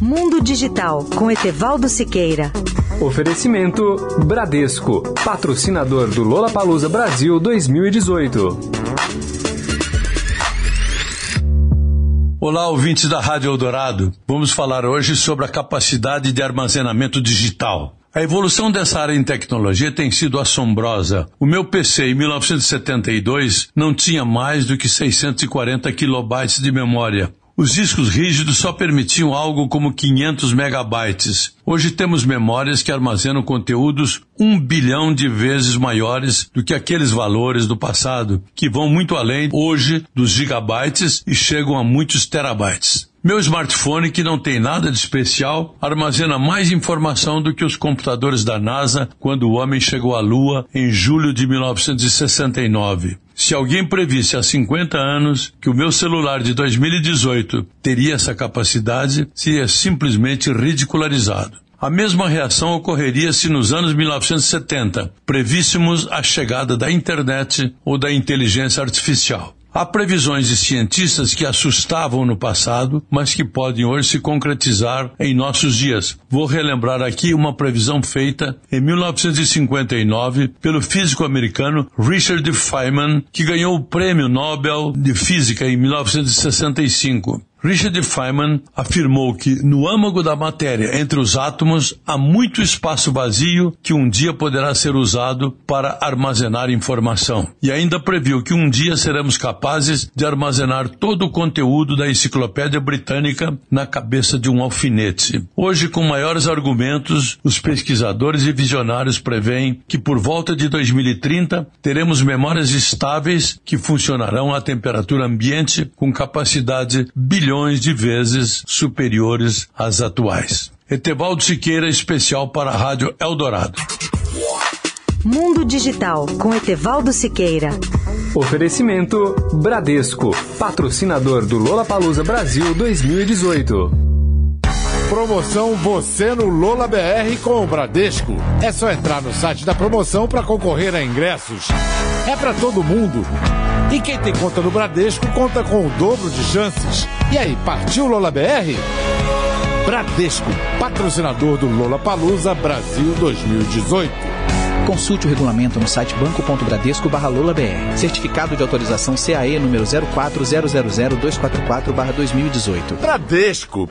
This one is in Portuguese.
Mundo Digital com Etevaldo Siqueira. Oferecimento Bradesco, patrocinador do Lola Palusa Brasil 2018. Olá, ouvintes da Rádio Eldorado. Vamos falar hoje sobre a capacidade de armazenamento digital. A evolução dessa área em tecnologia tem sido assombrosa. O meu PC em 1972 não tinha mais do que 640 kilobytes de memória. Os discos rígidos só permitiam algo como 500 megabytes. Hoje temos memórias que armazenam conteúdos um bilhão de vezes maiores do que aqueles valores do passado, que vão muito além hoje dos gigabytes e chegam a muitos terabytes. Meu smartphone, que não tem nada de especial, armazena mais informação do que os computadores da NASA quando o homem chegou à Lua em julho de 1969. Se alguém previsse há 50 anos que o meu celular de 2018 teria essa capacidade, seria simplesmente ridicularizado. A mesma reação ocorreria se nos anos 1970 prevíssemos a chegada da internet ou da inteligência artificial. Há previsões de cientistas que assustavam no passado, mas que podem hoje se concretizar em nossos dias. Vou relembrar aqui uma previsão feita em 1959 pelo físico americano Richard Feynman, que ganhou o Prêmio Nobel de Física em 1965. Richard Feynman afirmou que no âmago da matéria, entre os átomos, há muito espaço vazio que um dia poderá ser usado para armazenar informação. E ainda previu que um dia seremos capazes de armazenar todo o conteúdo da enciclopédia britânica na cabeça de um alfinete. Hoje, com maiores argumentos, os pesquisadores e visionários preveem que por volta de 2030 teremos memórias estáveis que funcionarão à temperatura ambiente com capacidade bilhões milhões de vezes superiores às atuais. Etevaldo Siqueira, especial para a Rádio Eldorado. Mundo Digital com Etevaldo Siqueira. Oferecimento Bradesco, patrocinador do Lola Palusa Brasil 2018. Promoção Você no Lola BR com o Bradesco. É só entrar no site da promoção para concorrer a ingressos. É para todo mundo. E quem tem conta no Bradesco conta com o dobro de chances. E aí, partiu Lola BR? Bradesco, patrocinador do Lola Palusa Brasil 2018. Consulte o regulamento no site banco.bradesco/lolabr. Certificado de autorização CAE número 0400244/2018. Bradesco.